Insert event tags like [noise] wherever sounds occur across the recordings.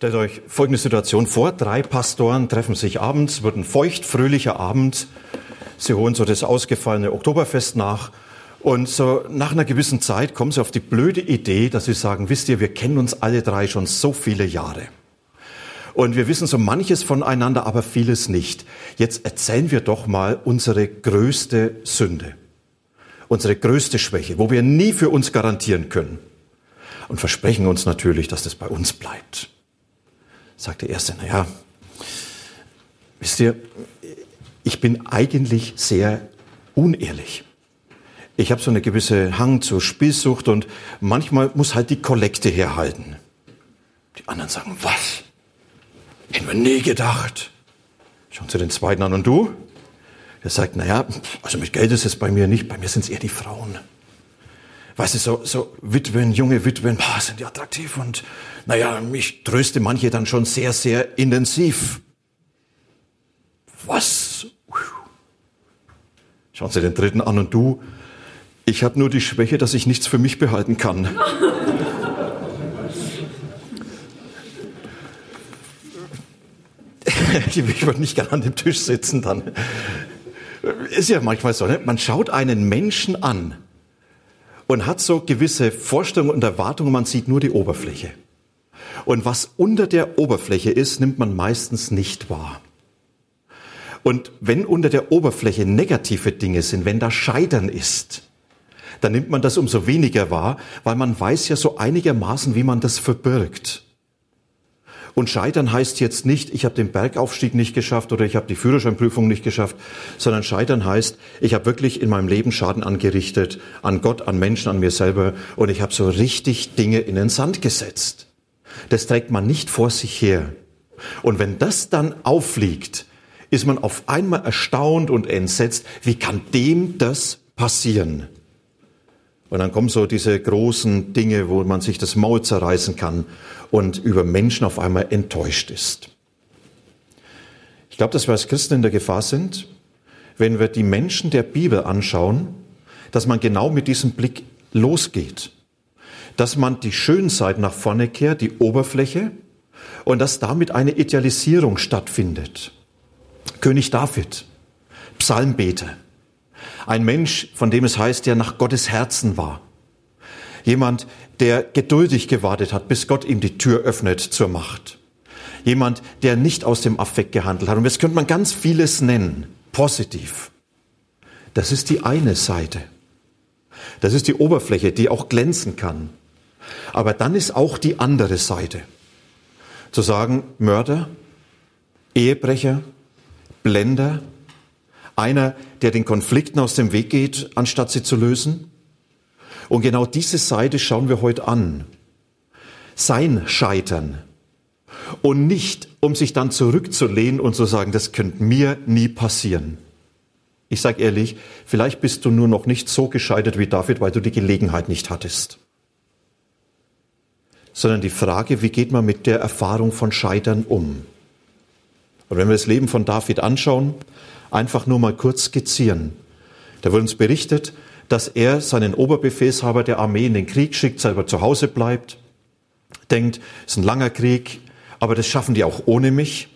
Stellt euch folgende Situation vor. Drei Pastoren treffen sich abends, wird ein feucht, fröhlicher Abend. Sie holen so das ausgefallene Oktoberfest nach. Und so nach einer gewissen Zeit kommen sie auf die blöde Idee, dass sie sagen, wisst ihr, wir kennen uns alle drei schon so viele Jahre. Und wir wissen so manches voneinander, aber vieles nicht. Jetzt erzählen wir doch mal unsere größte Sünde. Unsere größte Schwäche, wo wir nie für uns garantieren können. Und versprechen uns natürlich, dass das bei uns bleibt sagt der Erste, naja, wisst ihr, ich bin eigentlich sehr unehrlich. Ich habe so eine gewisse Hang zur Spielsucht und manchmal muss halt die Kollekte herhalten. Die anderen sagen, was? Hätten wir nie gedacht. Schauen Sie den zweiten an und du? Der sagt, naja, also mit Geld ist es bei mir nicht, bei mir sind es eher die Frauen. Weißt du, so, so Witwen, junge Witwen, boah, sind die attraktiv und naja, mich tröste manche dann schon sehr, sehr intensiv. Was? Schauen Sie den dritten an und du, ich habe nur die Schwäche, dass ich nichts für mich behalten kann. [laughs] ich würde nicht gerne an dem Tisch sitzen dann. Ist ja manchmal so, ne? man schaut einen Menschen an und hat so gewisse Vorstellungen und Erwartungen, man sieht nur die Oberfläche. Und was unter der Oberfläche ist, nimmt man meistens nicht wahr. Und wenn unter der Oberfläche negative Dinge sind, wenn da Scheitern ist, dann nimmt man das umso weniger wahr, weil man weiß ja so einigermaßen, wie man das verbirgt. Und scheitern heißt jetzt nicht, ich habe den Bergaufstieg nicht geschafft oder ich habe die Führerscheinprüfung nicht geschafft, sondern scheitern heißt, ich habe wirklich in meinem Leben Schaden angerichtet, an Gott, an Menschen, an mir selber und ich habe so richtig Dinge in den Sand gesetzt. Das trägt man nicht vor sich her. Und wenn das dann auffliegt, ist man auf einmal erstaunt und entsetzt, wie kann dem das passieren? Und dann kommen so diese großen Dinge, wo man sich das Maul zerreißen kann und über Menschen auf einmal enttäuscht ist. Ich glaube, dass wir als Christen in der Gefahr sind, wenn wir die Menschen der Bibel anschauen, dass man genau mit diesem Blick losgeht. Dass man die schönen Seiten nach vorne kehrt, die Oberfläche, und dass damit eine Idealisierung stattfindet. König David, Psalmbeter, ein Mensch, von dem es heißt, der nach Gottes Herzen war. Jemand, der geduldig gewartet hat, bis Gott ihm die Tür öffnet zur Macht. Jemand, der nicht aus dem Affekt gehandelt hat. Und jetzt könnte man ganz vieles nennen, positiv. Das ist die eine Seite. Das ist die Oberfläche, die auch glänzen kann. Aber dann ist auch die andere Seite. Zu sagen, Mörder, Ehebrecher, Blender, einer, der den Konflikten aus dem Weg geht, anstatt sie zu lösen, und genau diese Seite schauen wir heute an. Sein Scheitern. Und nicht, um sich dann zurückzulehnen und zu sagen, das könnte mir nie passieren. Ich sage ehrlich, vielleicht bist du nur noch nicht so gescheitert wie David, weil du die Gelegenheit nicht hattest. Sondern die Frage, wie geht man mit der Erfahrung von Scheitern um? Und wenn wir das Leben von David anschauen, einfach nur mal kurz skizzieren. Da wird uns berichtet, dass er seinen Oberbefehlshaber der Armee in den Krieg schickt, selber zu Hause bleibt, denkt, es ist ein langer Krieg, aber das schaffen die auch ohne mich.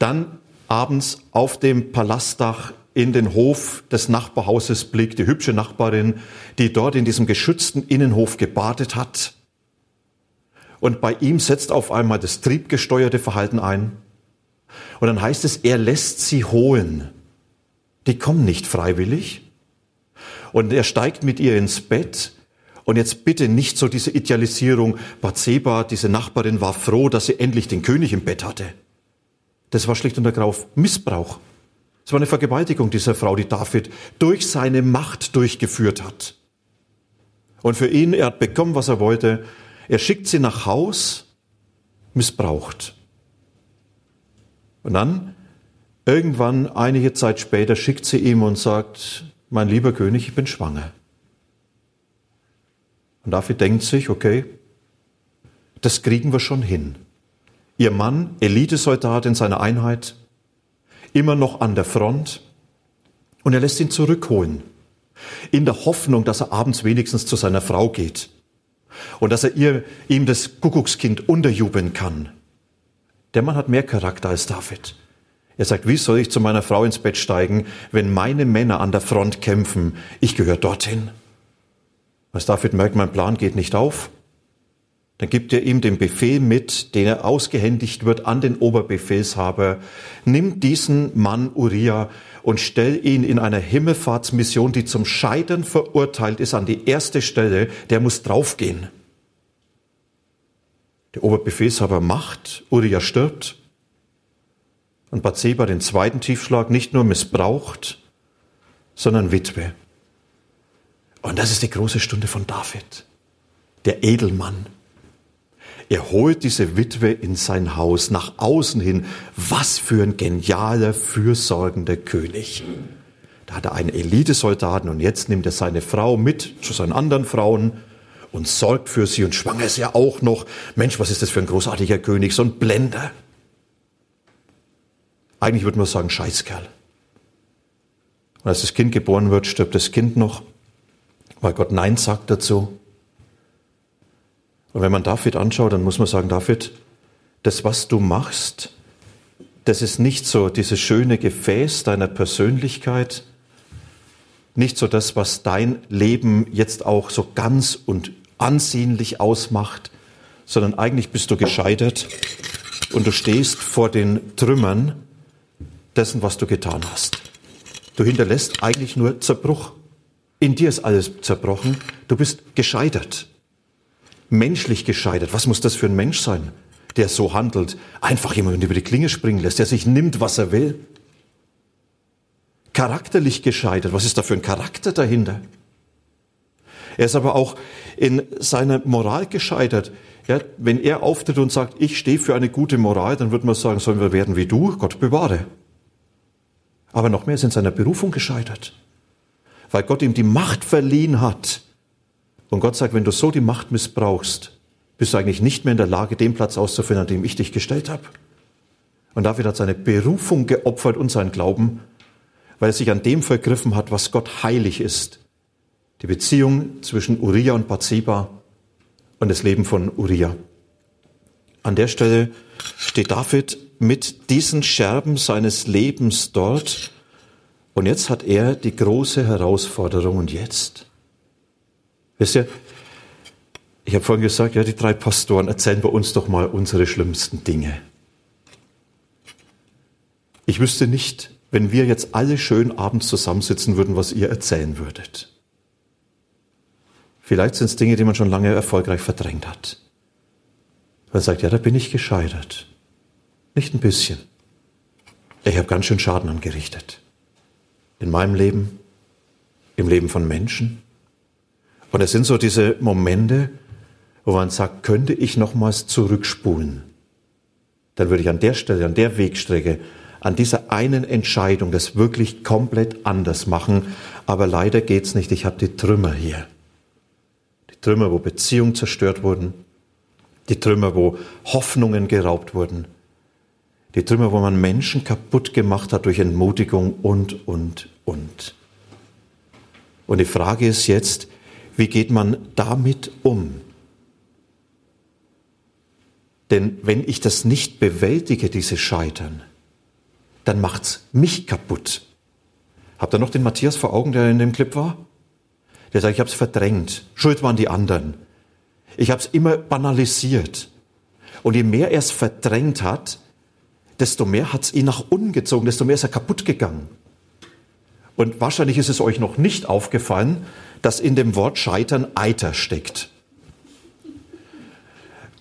Dann abends auf dem Palastdach in den Hof des Nachbarhauses blickt, die hübsche Nachbarin, die dort in diesem geschützten Innenhof gebadet hat. Und bei ihm setzt auf einmal das triebgesteuerte Verhalten ein. Und dann heißt es, er lässt sie holen. Die kommen nicht freiwillig, und er steigt mit ihr ins Bett. Und jetzt bitte nicht so diese Idealisierung. Bathseba, diese Nachbarin, war froh, dass sie endlich den König im Bett hatte. Das war schlicht und ergreifend Missbrauch. Es war eine Vergewaltigung dieser Frau, die David durch seine Macht durchgeführt hat. Und für ihn, er hat bekommen, was er wollte. Er schickt sie nach Haus, missbraucht. Und dann, irgendwann, einige Zeit später, schickt sie ihm und sagt, mein lieber König, ich bin schwanger. Und David denkt sich, okay, das kriegen wir schon hin. Ihr Mann, Elitesoldat in seiner Einheit, immer noch an der Front, und er lässt ihn zurückholen, in der Hoffnung, dass er abends wenigstens zu seiner Frau geht und dass er ihr, ihm das Kuckuckskind unterjubeln kann. Der Mann hat mehr Charakter als David. Er sagt, wie soll ich zu meiner Frau ins Bett steigen, wenn meine Männer an der Front kämpfen? Ich gehöre dorthin. Als David merkt, mein Plan geht nicht auf, dann gibt er ihm den Befehl mit, den er ausgehändigt wird an den Oberbefehlshaber. Nimm diesen Mann Uriah und stell ihn in einer Himmelfahrtsmission, die zum Scheitern verurteilt ist, an die erste Stelle. Der muss draufgehen. Der Oberbefehlshaber macht, Uriah stirbt und Bathseba den zweiten Tiefschlag nicht nur missbraucht, sondern Witwe. Und das ist die große Stunde von David, der Edelmann. Er holt diese Witwe in sein Haus nach außen hin. Was für ein genialer, fürsorgender König. Da hat er einen Elitesoldaten und jetzt nimmt er seine Frau mit zu seinen anderen Frauen und sorgt für sie und schwanger ist er auch noch. Mensch, was ist das für ein großartiger König, so ein Blender. Eigentlich würde man sagen, Scheißkerl. Und als das Kind geboren wird, stirbt das Kind noch, weil Gott Nein sagt dazu. Und wenn man David anschaut, dann muss man sagen, David, das, was du machst, das ist nicht so dieses schöne Gefäß deiner Persönlichkeit, nicht so das, was dein Leben jetzt auch so ganz und ansehnlich ausmacht, sondern eigentlich bist du gescheitert und du stehst vor den Trümmern dessen, was du getan hast. Du hinterlässt eigentlich nur Zerbruch. In dir ist alles zerbrochen. Du bist gescheitert. Menschlich gescheitert. Was muss das für ein Mensch sein, der so handelt? Einfach jemand über die Klinge springen lässt, der sich nimmt, was er will. Charakterlich gescheitert. Was ist da für ein Charakter dahinter? Er ist aber auch in seiner Moral gescheitert. Ja, wenn er auftritt und sagt, ich stehe für eine gute Moral, dann würde man sagen, sollen wir werden wie du? Gott bewahre. Aber noch mehr ist in seiner Berufung gescheitert. Weil Gott ihm die Macht verliehen hat. Und Gott sagt, wenn du so die Macht missbrauchst, bist du eigentlich nicht mehr in der Lage, den Platz auszufinden, an dem ich dich gestellt habe. Und David hat seine Berufung geopfert und seinen Glauben, weil er sich an dem vergriffen hat, was Gott heilig ist die Beziehung zwischen Uriah und Bathseba und das Leben von Uriah. An der Stelle steht David mit diesen Scherben seines Lebens dort und jetzt hat er die große Herausforderung und jetzt? Wisst ihr, ich habe vorhin gesagt, ja, die drei Pastoren erzählen bei uns doch mal unsere schlimmsten Dinge. Ich wüsste nicht, wenn wir jetzt alle schön abends zusammensitzen würden, was ihr erzählen würdet. Vielleicht sind es Dinge, die man schon lange erfolgreich verdrängt hat. Man sagt, ja, da bin ich gescheitert. Nicht ein bisschen. Ich habe ganz schön Schaden angerichtet. In meinem Leben, im Leben von Menschen. Und es sind so diese Momente, wo man sagt, könnte ich nochmals zurückspulen? Dann würde ich an der Stelle, an der Wegstrecke, an dieser einen Entscheidung das wirklich komplett anders machen. Aber leider geht's nicht. Ich habe die Trümmer hier. Trümmer, wo Beziehungen zerstört wurden, die Trümmer, wo Hoffnungen geraubt wurden, die Trümmer, wo man Menschen kaputt gemacht hat durch Entmutigung und, und, und. Und die Frage ist jetzt, wie geht man damit um? Denn wenn ich das nicht bewältige, diese Scheitern, dann macht's mich kaputt. Habt ihr noch den Matthias vor Augen, der in dem Clip war? Der sagt, ich habe es verdrängt. Schuld waren die anderen. Ich habe es immer banalisiert. Und je mehr er es verdrängt hat, desto mehr hat es ihn nach unten gezogen, desto mehr ist er kaputt gegangen. Und wahrscheinlich ist es euch noch nicht aufgefallen, dass in dem Wort Scheitern Eiter steckt.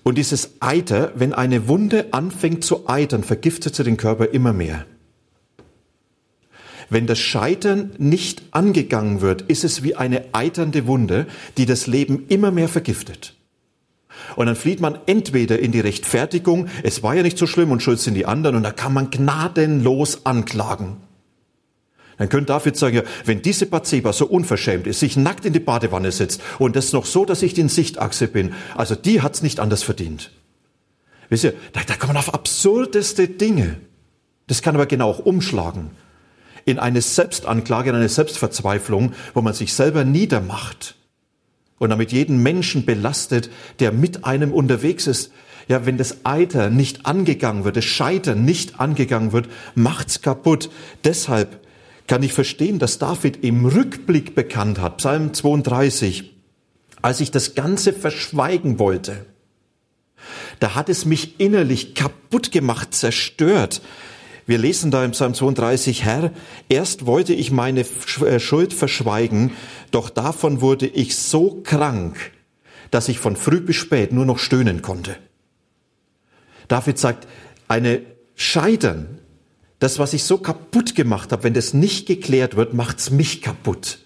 Und dieses Eiter, wenn eine Wunde anfängt zu eitern, vergiftet sie den Körper immer mehr. Wenn das Scheitern nicht angegangen wird, ist es wie eine eiternde Wunde, die das Leben immer mehr vergiftet. Und dann flieht man entweder in die Rechtfertigung, es war ja nicht so schlimm und schuld sind die anderen, und da kann man gnadenlos anklagen. Dann könnte David sagen, ja, wenn diese Bathseba so unverschämt ist, sich nackt in die Badewanne setzt und das noch so, dass ich in Sichtachse bin, also die hat's nicht anders verdient. Wisst ihr, da, da kommt man auf absurdeste Dinge. Das kann aber genau auch umschlagen in eine Selbstanklage, in eine Selbstverzweiflung, wo man sich selber niedermacht und damit jeden Menschen belastet, der mit einem unterwegs ist. Ja, wenn das Eiter nicht angegangen wird, das Scheitern nicht angegangen wird, macht's kaputt. Deshalb kann ich verstehen, dass David im Rückblick bekannt hat, Psalm 32, als ich das Ganze verschweigen wollte. Da hat es mich innerlich kaputt gemacht, zerstört. Wir lesen da im Psalm 32, Herr, erst wollte ich meine äh, Schuld verschweigen, doch davon wurde ich so krank, dass ich von früh bis spät nur noch stöhnen konnte. David sagt, eine Scheitern, das, was ich so kaputt gemacht habe, wenn das nicht geklärt wird, macht's mich kaputt.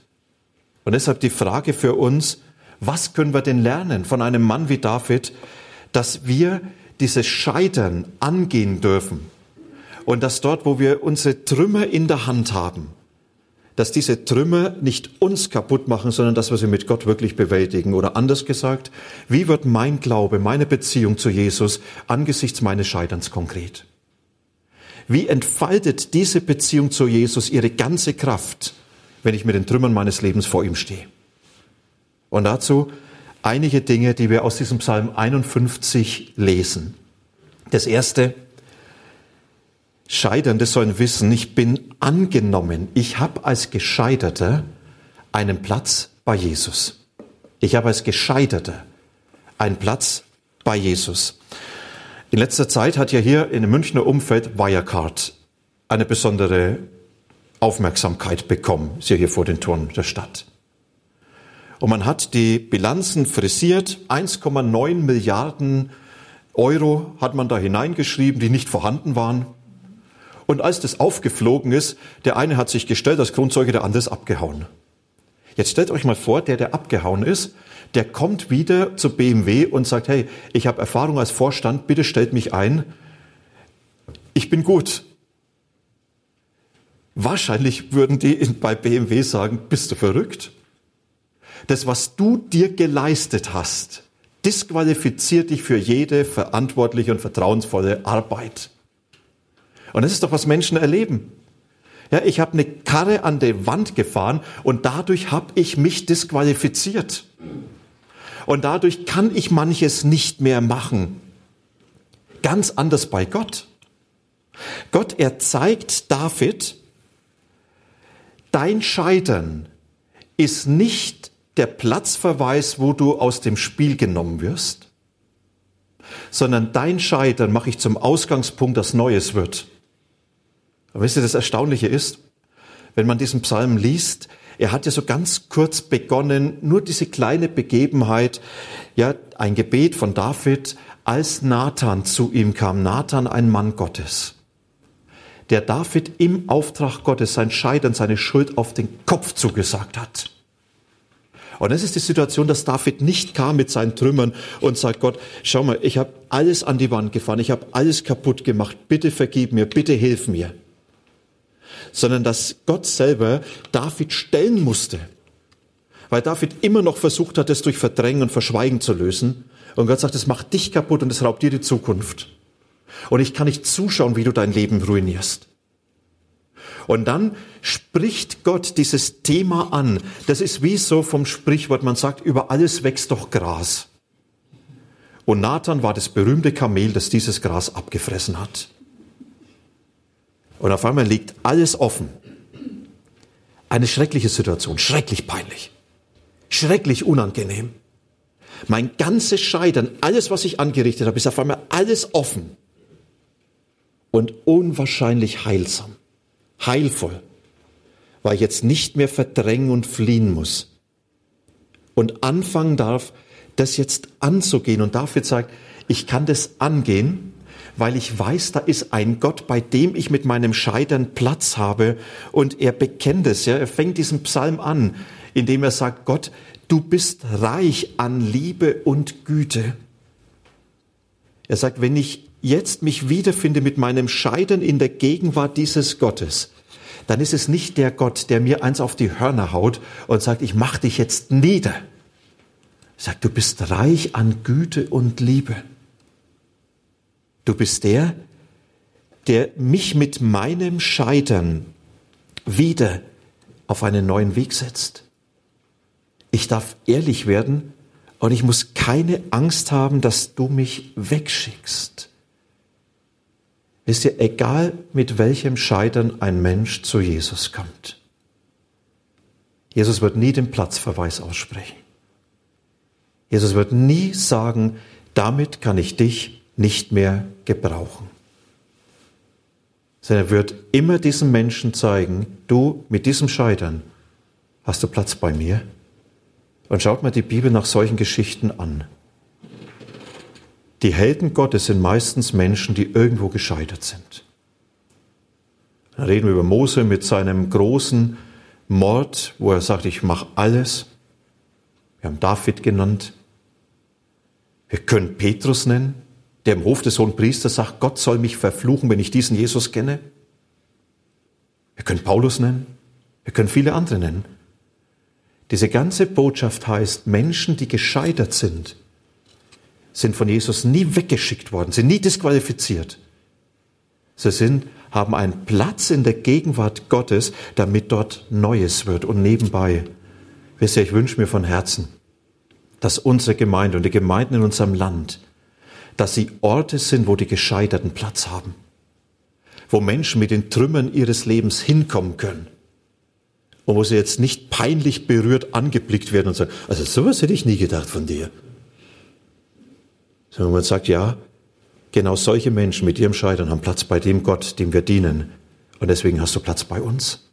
Und deshalb die Frage für uns, was können wir denn lernen von einem Mann wie David, dass wir dieses Scheitern angehen dürfen, und dass dort, wo wir unsere Trümmer in der Hand haben, dass diese Trümmer nicht uns kaputt machen, sondern dass wir sie mit Gott wirklich bewältigen. Oder anders gesagt, wie wird mein Glaube, meine Beziehung zu Jesus angesichts meines Scheiterns konkret? Wie entfaltet diese Beziehung zu Jesus ihre ganze Kraft, wenn ich mit den Trümmern meines Lebens vor ihm stehe? Und dazu einige Dinge, die wir aus diesem Psalm 51 lesen. Das erste, Scheiternde sollen wissen, ich bin angenommen. Ich habe als Gescheiterter einen Platz bei Jesus. Ich habe als Gescheiterter einen Platz bei Jesus. In letzter Zeit hat ja hier in dem Münchner Umfeld Wirecard eine besondere Aufmerksamkeit bekommen. Ist ja hier vor den Toren der Stadt. Und man hat die Bilanzen frisiert. 1,9 Milliarden Euro hat man da hineingeschrieben, die nicht vorhanden waren. Und als das aufgeflogen ist, der eine hat sich gestellt als Kronzeuge, der andere ist abgehauen. Jetzt stellt euch mal vor, der, der abgehauen ist, der kommt wieder zu BMW und sagt, hey, ich habe Erfahrung als Vorstand, bitte stellt mich ein. Ich bin gut. Wahrscheinlich würden die bei BMW sagen, bist du verrückt? Das, was du dir geleistet hast, disqualifiziert dich für jede verantwortliche und vertrauensvolle Arbeit. Und das ist doch, was Menschen erleben. Ja, ich habe eine Karre an der Wand gefahren und dadurch habe ich mich disqualifiziert. Und dadurch kann ich manches nicht mehr machen. Ganz anders bei Gott. Gott, er zeigt David, dein Scheitern ist nicht der Platzverweis, wo du aus dem Spiel genommen wirst, sondern dein Scheitern mache ich zum Ausgangspunkt, dass Neues wird. Aber wisst ihr, das Erstaunliche ist, wenn man diesen Psalm liest, er hat ja so ganz kurz begonnen, nur diese kleine Begebenheit, ja, ein Gebet von David, als Nathan zu ihm kam. Nathan, ein Mann Gottes, der David im Auftrag Gottes sein Scheitern, seine Schuld auf den Kopf zugesagt hat. Und das ist die Situation, dass David nicht kam mit seinen Trümmern und sagt, Gott, schau mal, ich habe alles an die Wand gefahren, ich habe alles kaputt gemacht, bitte vergib mir, bitte hilf mir sondern dass Gott selber David stellen musste. Weil David immer noch versucht hat, es durch Verdrängen und Verschweigen zu lösen. Und Gott sagt, es macht dich kaputt und es raubt dir die Zukunft. Und ich kann nicht zuschauen, wie du dein Leben ruinierst. Und dann spricht Gott dieses Thema an. Das ist wie so vom Sprichwort, man sagt, über alles wächst doch Gras. Und Nathan war das berühmte Kamel, das dieses Gras abgefressen hat. Und auf einmal liegt alles offen. Eine schreckliche Situation, schrecklich peinlich, schrecklich unangenehm. Mein ganzes Scheitern, alles, was ich angerichtet habe, ist auf einmal alles offen und unwahrscheinlich heilsam, heilvoll, weil ich jetzt nicht mehr verdrängen und fliehen muss und anfangen darf, das jetzt anzugehen. Und David sagt, ich kann das angehen, weil ich weiß, da ist ein Gott, bei dem ich mit meinem Scheitern Platz habe. Und er bekennt es, ja, er fängt diesen Psalm an, indem er sagt, Gott, du bist reich an Liebe und Güte. Er sagt, wenn ich jetzt mich wiederfinde mit meinem Scheitern in der Gegenwart dieses Gottes, dann ist es nicht der Gott, der mir eins auf die Hörner haut und sagt, ich mach dich jetzt nieder. Er sagt, du bist reich an Güte und Liebe. Du bist der, der mich mit meinem Scheitern wieder auf einen neuen Weg setzt. Ich darf ehrlich werden und ich muss keine Angst haben, dass du mich wegschickst. Ist ja egal, mit welchem Scheitern ein Mensch zu Jesus kommt. Jesus wird nie den Platzverweis aussprechen. Jesus wird nie sagen, damit kann ich dich nicht mehr gebrauchen. Sondern er wird immer diesem Menschen zeigen, du mit diesem Scheitern hast du Platz bei mir. Und schaut mal die Bibel nach solchen Geschichten an. Die Helden Gottes sind meistens Menschen, die irgendwo gescheitert sind. Dann reden wir über Mose mit seinem großen Mord, wo er sagt, ich mache alles. Wir haben David genannt. Wir können Petrus nennen, der im Hof des hohen Priesters sagt, Gott soll mich verfluchen, wenn ich diesen Jesus kenne. Wir können Paulus nennen. Wir können viele andere nennen. Diese ganze Botschaft heißt, Menschen, die gescheitert sind, sind von Jesus nie weggeschickt worden, sind nie disqualifiziert. Sie sind, haben einen Platz in der Gegenwart Gottes, damit dort Neues wird. Und nebenbei, wisst ihr, ich wünsche mir von Herzen, dass unsere Gemeinde und die Gemeinden in unserem Land, dass sie Orte sind, wo die Gescheiterten Platz haben, wo Menschen mit den Trümmern ihres Lebens hinkommen können und wo sie jetzt nicht peinlich berührt angeblickt werden und sagen, also sowas hätte ich nie gedacht von dir sondern man sagt, ja, genau solche Menschen mit ihrem Scheitern haben Platz bei dem Gott, dem wir dienen. Und deswegen hast du Platz bei uns.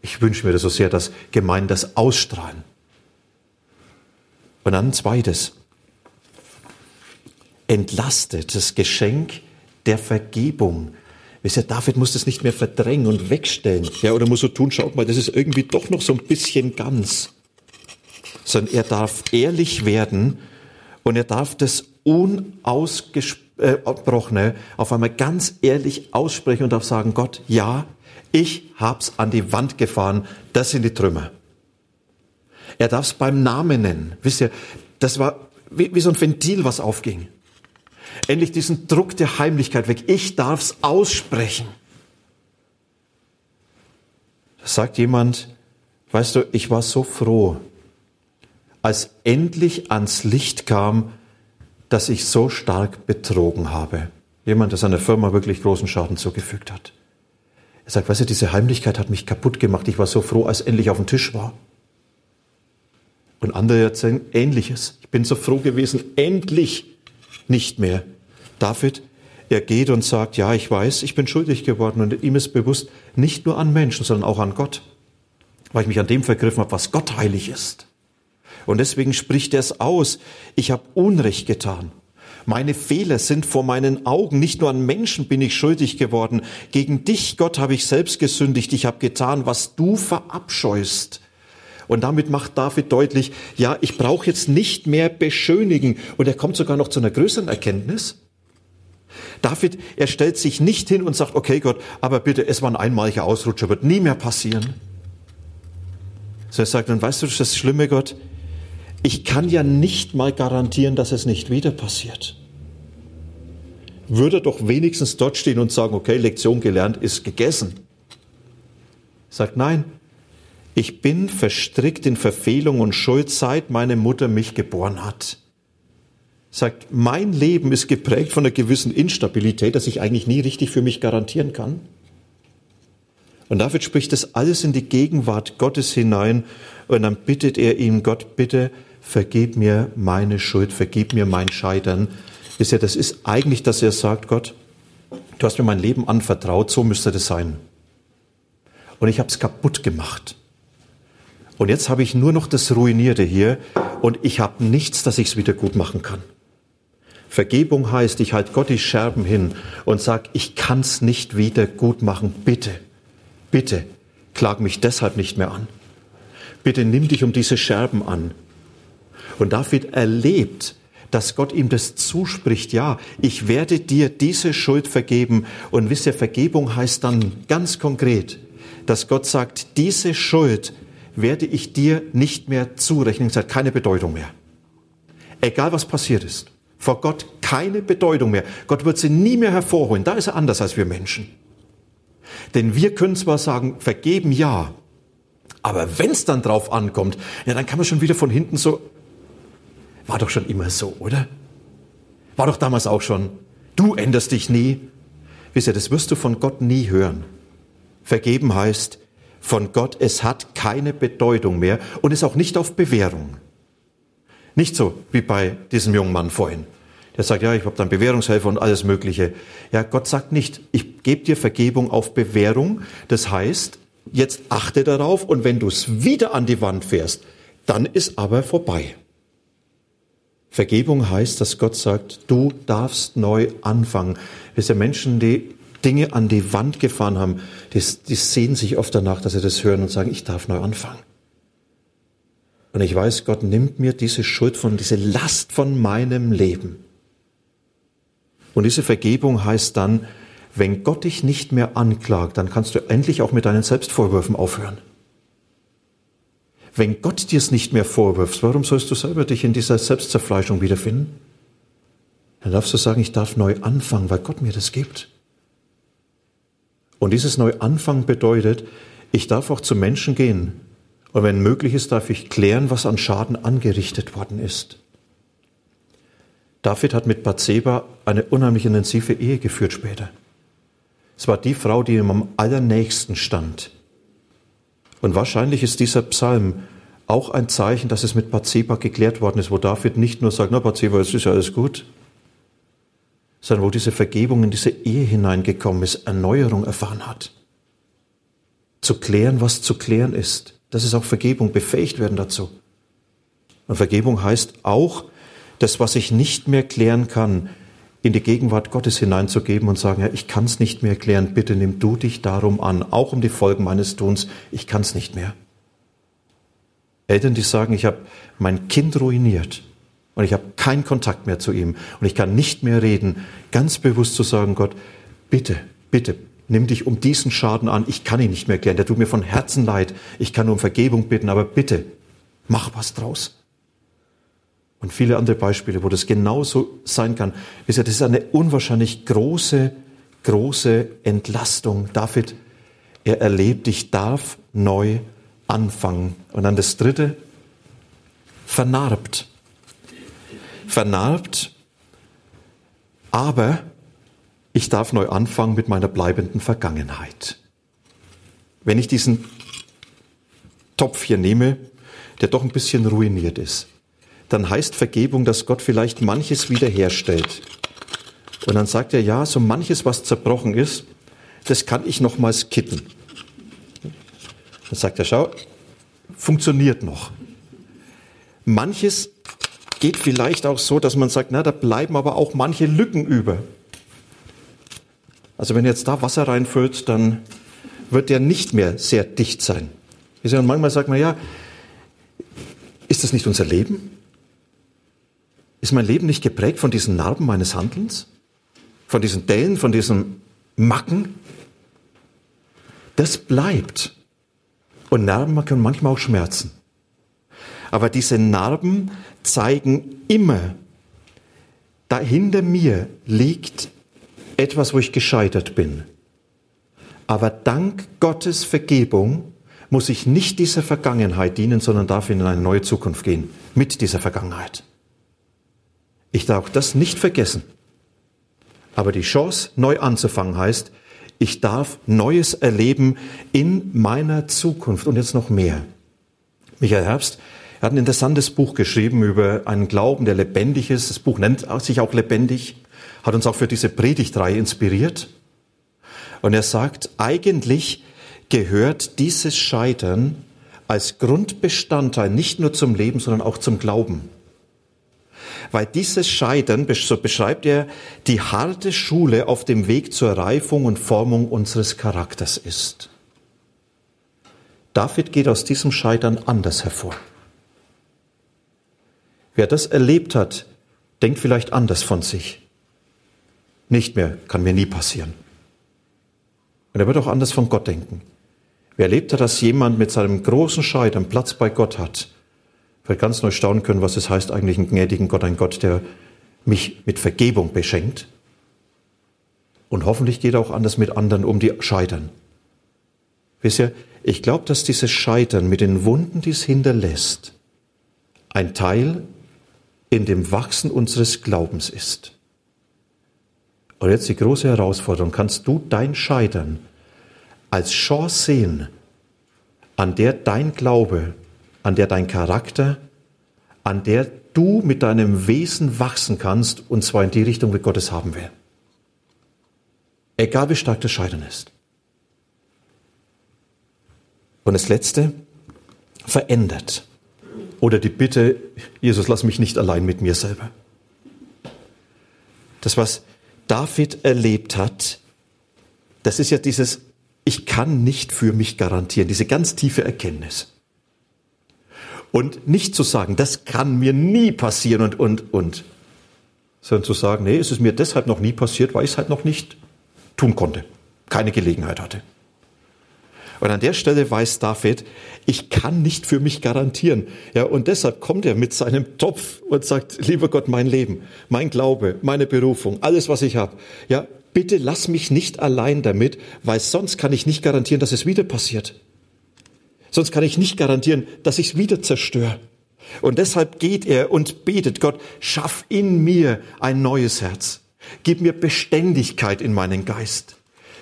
Ich wünsche mir das so sehr, dass Gemeinden das ausstrahlen. Und dann ein zweites. Entlastet das Geschenk der Vergebung. Wisst ihr, David muss das nicht mehr verdrängen und wegstellen. Ja, oder muss so tun, schaut mal, das ist irgendwie doch noch so ein bisschen ganz. Sondern er darf ehrlich werden und er darf das Unausgesprochene auf einmal ganz ehrlich aussprechen und darf sagen, Gott, ja, ich hab's an die Wand gefahren, das sind die Trümmer. Er darf es beim Namen nennen. Wisst ihr, das war wie, wie so ein Ventil, was aufging. Endlich diesen Druck der Heimlichkeit weg. Ich darf's aussprechen. Da sagt jemand, weißt du, ich war so froh, als endlich ans Licht kam, dass ich so stark betrogen habe. Jemand, der seiner Firma wirklich großen Schaden zugefügt hat. Er sagt, weißt du, diese Heimlichkeit hat mich kaputt gemacht. Ich war so froh, als endlich auf dem Tisch war. Und andere erzählen Ähnliches. Ich bin so froh gewesen, endlich nicht mehr. David, er geht und sagt, ja, ich weiß, ich bin schuldig geworden und ihm ist bewusst, nicht nur an Menschen, sondern auch an Gott, weil ich mich an dem vergriffen habe, was Gott heilig ist. Und deswegen spricht er es aus. Ich habe Unrecht getan. Meine Fehler sind vor meinen Augen. Nicht nur an Menschen bin ich schuldig geworden. Gegen dich, Gott, habe ich selbst gesündigt. Ich habe getan, was du verabscheust. Und damit macht David deutlich, ja, ich brauche jetzt nicht mehr beschönigen. Und er kommt sogar noch zu einer größeren Erkenntnis. David, er stellt sich nicht hin und sagt, okay Gott, aber bitte, es war ein einmaliger Ausrutscher, wird nie mehr passieren. So er sagt, dann weißt du, das Schlimme, Gott, ich kann ja nicht mal garantieren, dass es nicht wieder passiert. Würde doch wenigstens dort stehen und sagen, okay, Lektion gelernt ist gegessen. Sagt nein, ich bin verstrickt in Verfehlung und Schuld, seit meine Mutter mich geboren hat. Sagt, mein Leben ist geprägt von einer gewissen Instabilität, dass ich eigentlich nie richtig für mich garantieren kann. Und David spricht das alles in die Gegenwart Gottes hinein und dann bittet er ihn, Gott, bitte vergib mir meine Schuld, vergib mir mein Scheitern. Wisst ihr, das ist eigentlich, dass er sagt, Gott, du hast mir mein Leben anvertraut, so müsste das sein. Und ich habe es kaputt gemacht. Und jetzt habe ich nur noch das Ruinierte hier und ich habe nichts, dass ich es wieder gut machen kann. Vergebung heißt, ich halte Gott die Scherben hin und sage, ich kann es nicht wieder gut machen. Bitte, bitte, klag mich deshalb nicht mehr an. Bitte nimm dich um diese Scherben an. Und David erlebt, dass Gott ihm das zuspricht, ja, ich werde dir diese Schuld vergeben. Und wisst ihr, Vergebung heißt dann ganz konkret, dass Gott sagt, diese Schuld werde ich dir nicht mehr zurechnen. Es hat keine Bedeutung mehr. Egal was passiert ist. Vor Gott keine Bedeutung mehr. Gott wird sie nie mehr hervorholen. Da ist er anders als wir Menschen. Denn wir können zwar sagen, vergeben ja, aber wenn es dann drauf ankommt, ja, dann kann man schon wieder von hinten so, war doch schon immer so, oder? War doch damals auch schon. Du änderst dich nie. Wisst ihr, das wirst du von Gott nie hören. Vergeben heißt, von Gott, es hat keine Bedeutung mehr und ist auch nicht auf Bewährung. Nicht so wie bei diesem jungen Mann vorhin. Der sagt, ja, ich habe dann Bewährungshelfer und alles Mögliche. Ja, Gott sagt nicht, ich gebe dir Vergebung auf Bewährung. Das heißt, jetzt achte darauf und wenn du es wieder an die Wand fährst, dann ist aber vorbei. Vergebung heißt, dass Gott sagt, du darfst neu anfangen. Wisst ihr, Menschen, die Dinge an die Wand gefahren haben, die, die sehen sich oft danach, dass sie das hören und sagen, ich darf neu anfangen. Und ich weiß, Gott nimmt mir diese Schuld von, diese Last von meinem Leben. Und diese Vergebung heißt dann, wenn Gott dich nicht mehr anklagt, dann kannst du endlich auch mit deinen Selbstvorwürfen aufhören. Wenn Gott dir es nicht mehr vorwirft, warum sollst du selber dich in dieser Selbstzerfleischung wiederfinden? Dann darfst du sagen, ich darf neu anfangen, weil Gott mir das gibt. Und dieses Neuanfang bedeutet, ich darf auch zu Menschen gehen. Und wenn möglich ist, darf ich klären, was an Schaden angerichtet worden ist. David hat mit Bathseba eine unheimlich intensive Ehe geführt später. Es war die Frau, die ihm am allernächsten stand. Und wahrscheinlich ist dieser Psalm auch ein Zeichen, dass es mit Bathseba geklärt worden ist, wo David nicht nur sagt, na Bathseba, es ist ja alles gut, sondern wo diese Vergebung in diese Ehe hineingekommen ist, Erneuerung erfahren hat. Zu klären, was zu klären ist. Das ist auch Vergebung, befähigt werden dazu. Und Vergebung heißt auch, das, was ich nicht mehr klären kann, in die Gegenwart Gottes hineinzugeben und sagen, ja, ich kann es nicht mehr klären, bitte nimm du dich darum an, auch um die Folgen meines Tuns, ich kann es nicht mehr. Eltern, die sagen, ich habe mein Kind ruiniert, und ich habe keinen Kontakt mehr zu ihm und ich kann nicht mehr reden, ganz bewusst zu sagen, Gott, bitte, bitte, nimm dich um diesen Schaden an, ich kann ihn nicht mehr klären, der tut mir von Herzen leid, ich kann nur um Vergebung bitten, aber bitte, mach was draus. Und viele andere Beispiele, wo das genauso sein kann. das ist eine unwahrscheinlich große, große Entlastung. David, er erlebt, ich darf neu anfangen. Und dann das dritte, vernarbt vernarbt, aber ich darf neu anfangen mit meiner bleibenden Vergangenheit. Wenn ich diesen Topf hier nehme, der doch ein bisschen ruiniert ist, dann heißt Vergebung, dass Gott vielleicht manches wiederherstellt. Und dann sagt er, ja, so manches, was zerbrochen ist, das kann ich nochmals kitten. Dann sagt er, schau, funktioniert noch. Manches geht vielleicht auch so, dass man sagt, na, da bleiben aber auch manche Lücken über. Also wenn jetzt da Wasser reinfüllt, dann wird der nicht mehr sehr dicht sein. Und manchmal sagt man, ja, ist das nicht unser Leben? Ist mein Leben nicht geprägt von diesen Narben meines Handelns? Von diesen Dellen, von diesen Macken? Das bleibt. Und Narben können manchmal auch schmerzen. Aber diese Narben zeigen immer, da hinter mir liegt etwas, wo ich gescheitert bin. Aber dank Gottes Vergebung muss ich nicht dieser Vergangenheit dienen, sondern darf in eine neue Zukunft gehen mit dieser Vergangenheit. Ich darf das nicht vergessen. Aber die Chance, neu anzufangen, heißt, ich darf Neues erleben in meiner Zukunft und jetzt noch mehr. Michael Herbst er hat ein interessantes Buch geschrieben über einen Glauben, der lebendig ist. Das Buch nennt sich auch lebendig, hat uns auch für diese Predigtreihe inspiriert. Und er sagt, eigentlich gehört dieses Scheitern als Grundbestandteil nicht nur zum Leben, sondern auch zum Glauben. Weil dieses Scheitern, so beschreibt er, die harte Schule auf dem Weg zur Reifung und Formung unseres Charakters ist. David geht aus diesem Scheitern anders hervor. Wer das erlebt hat, denkt vielleicht anders von sich. Nicht mehr, kann mir nie passieren. Und er wird auch anders von Gott denken. Wer erlebt hat, dass jemand mit seinem großen Scheitern Platz bei Gott hat, wird ganz neu staunen können, was es heißt, eigentlich einen gnädigen Gott, ein Gott, der mich mit Vergebung beschenkt. Und hoffentlich geht er auch anders mit anderen um, die scheitern. Wisst ihr, ich glaube, dass dieses Scheitern mit den Wunden, die es hinterlässt, ein Teil in dem Wachsen unseres Glaubens ist. Und jetzt die große Herausforderung, kannst du dein Scheitern als Chance sehen, an der dein Glaube, an der dein Charakter, an der du mit deinem Wesen wachsen kannst, und zwar in die Richtung, wie Gott es haben will. Egal wie stark das Scheitern ist. Und das Letzte, verändert. Oder die Bitte, Jesus, lass mich nicht allein mit mir selber. Das, was David erlebt hat, das ist ja dieses, ich kann nicht für mich garantieren, diese ganz tiefe Erkenntnis. Und nicht zu sagen, das kann mir nie passieren und, und, und, sondern zu sagen, nee, es ist mir deshalb noch nie passiert, weil ich es halt noch nicht tun konnte, keine Gelegenheit hatte. Und an der Stelle weiß David, ich kann nicht für mich garantieren. Ja, und deshalb kommt er mit seinem Topf und sagt, lieber Gott, mein Leben, mein Glaube, meine Berufung, alles, was ich habe. Ja, bitte lass mich nicht allein damit, weil sonst kann ich nicht garantieren, dass es wieder passiert. Sonst kann ich nicht garantieren, dass ich es wieder zerstöre. Und deshalb geht er und betet, Gott, schaff in mir ein neues Herz. Gib mir Beständigkeit in meinen Geist.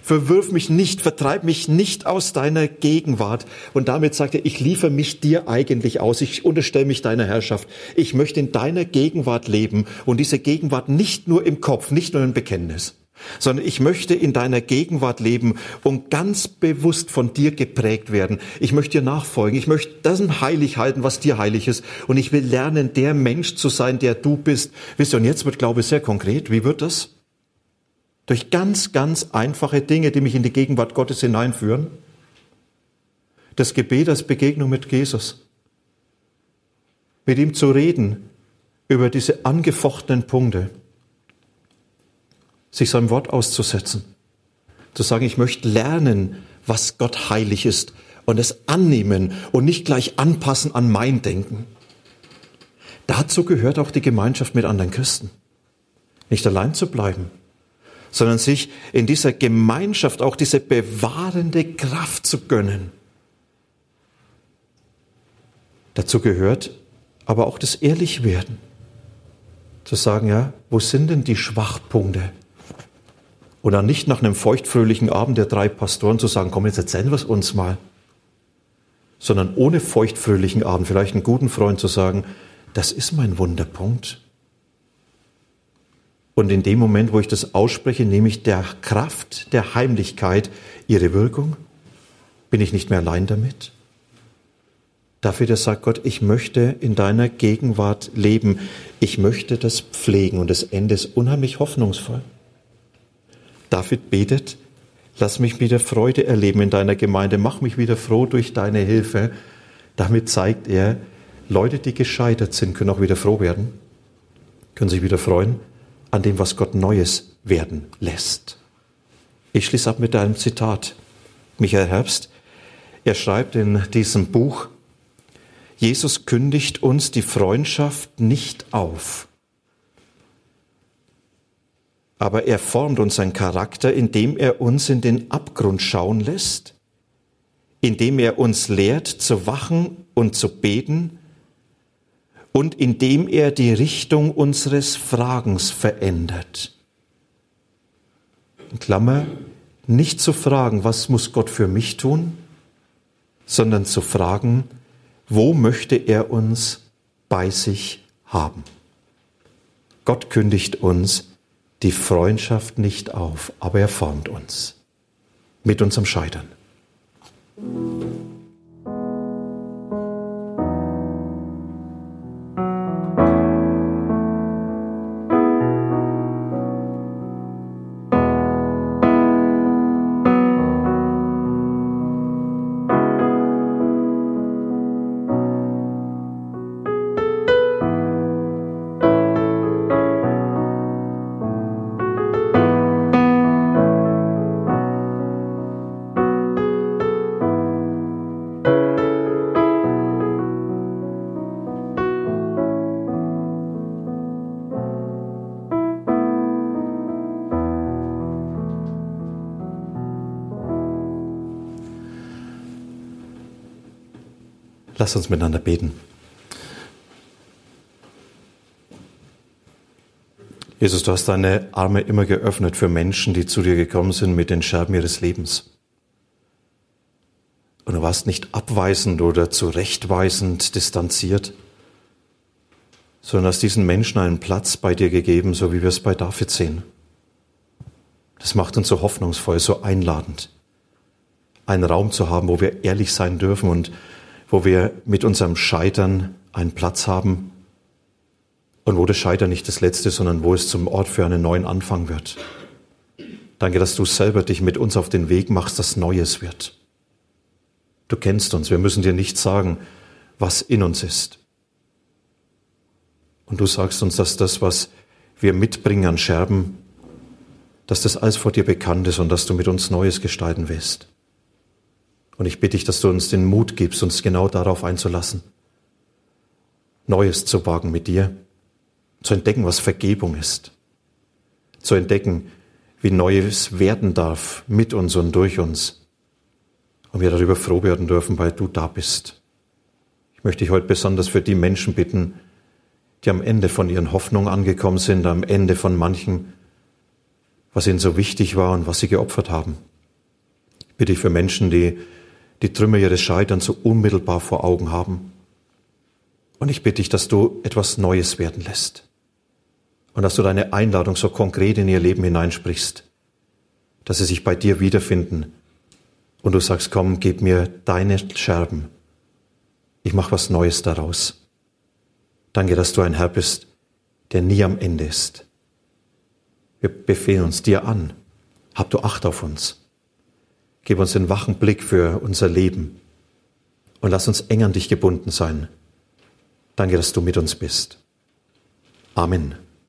Verwirf mich nicht, vertreib mich nicht aus deiner Gegenwart. Und damit sagt er, ich liefere mich dir eigentlich aus. Ich unterstelle mich deiner Herrschaft. Ich möchte in deiner Gegenwart leben und diese Gegenwart nicht nur im Kopf, nicht nur im Bekenntnis sondern ich möchte in deiner Gegenwart leben und ganz bewusst von dir geprägt werden. Ich möchte dir nachfolgen. Ich möchte das heilig halten, was dir heilig ist. Und ich will lernen, der Mensch zu sein, der du bist. Wisst ihr, und jetzt wird Glaube sehr konkret. Wie wird das? Durch ganz, ganz einfache Dinge, die mich in die Gegenwart Gottes hineinführen. Das Gebet als Begegnung mit Jesus. Mit ihm zu reden über diese angefochtenen Punkte. Sich seinem Wort auszusetzen. Zu sagen, ich möchte lernen, was Gott heilig ist und es annehmen und nicht gleich anpassen an mein Denken. Dazu gehört auch die Gemeinschaft mit anderen Christen. Nicht allein zu bleiben, sondern sich in dieser Gemeinschaft auch diese bewahrende Kraft zu gönnen. Dazu gehört aber auch das Ehrlichwerden. Zu sagen, ja, wo sind denn die Schwachpunkte? Oder nicht nach einem feuchtfröhlichen Abend der drei Pastoren zu sagen, komm, jetzt erzählen wir es uns mal. Sondern ohne feuchtfröhlichen Abend vielleicht einen guten Freund zu sagen, das ist mein Wunderpunkt. Und in dem Moment, wo ich das ausspreche, nehme ich der Kraft der Heimlichkeit ihre Wirkung. Bin ich nicht mehr allein damit? Dafür, der sagt Gott, ich möchte in deiner Gegenwart leben. Ich möchte das pflegen. Und das Ende ist unheimlich hoffnungsvoll. David betet, lass mich wieder Freude erleben in deiner Gemeinde. Mach mich wieder froh durch deine Hilfe. Damit zeigt er, Leute, die gescheitert sind, können auch wieder froh werden, können sich wieder freuen an dem, was Gott Neues werden lässt. Ich schließe ab mit einem Zitat. Michael Herbst, er schreibt in diesem Buch, Jesus kündigt uns die Freundschaft nicht auf, aber er formt unseren Charakter, indem er uns in den Abgrund schauen lässt, indem er uns lehrt zu wachen und zu beten, und indem er die Richtung unseres Fragens verändert. In Klammer, nicht zu fragen, was muss Gott für mich tun, sondern zu fragen, wo möchte er uns bei sich haben. Gott kündigt uns die Freundschaft nicht auf, aber er formt uns mit unserem Scheitern. Lass uns miteinander beten. Jesus, du hast deine Arme immer geöffnet für Menschen, die zu dir gekommen sind mit den Scherben ihres Lebens. Und du warst nicht abweisend oder zurechtweisend distanziert, sondern hast diesen Menschen einen Platz bei dir gegeben, so wie wir es bei David sehen. Das macht uns so hoffnungsvoll, so einladend, einen Raum zu haben, wo wir ehrlich sein dürfen und wo wir mit unserem Scheitern einen Platz haben und wo das Scheitern nicht das Letzte, sondern wo es zum Ort für einen neuen Anfang wird. Danke, dass du selber dich mit uns auf den Weg machst, dass Neues wird. Du kennst uns, wir müssen dir nicht sagen, was in uns ist. Und du sagst uns, dass das, was wir mitbringen an Scherben, dass das alles vor dir bekannt ist und dass du mit uns Neues gestalten willst. Und ich bitte dich, dass du uns den Mut gibst, uns genau darauf einzulassen, Neues zu wagen mit dir, zu entdecken, was Vergebung ist, zu entdecken, wie Neues werden darf mit uns und durch uns. Und wir darüber froh werden dürfen, weil du da bist. Ich möchte dich heute besonders für die Menschen bitten, die am Ende von ihren Hoffnungen angekommen sind, am Ende von manchen, was ihnen so wichtig war und was sie geopfert haben. Ich bitte dich für Menschen, die die Trümmer ihres Scheiterns so unmittelbar vor Augen haben. Und ich bitte dich, dass du etwas Neues werden lässt. Und dass du deine Einladung so konkret in ihr Leben hineinsprichst, dass sie sich bei dir wiederfinden. Und du sagst, komm, gib mir deine Scherben. Ich mache was Neues daraus. Danke, dass du ein Herr bist, der nie am Ende ist. Wir befehlen uns dir an. Hab du Acht auf uns. Gib uns den wachen Blick für unser Leben und lass uns eng an dich gebunden sein. Danke, dass du mit uns bist. Amen.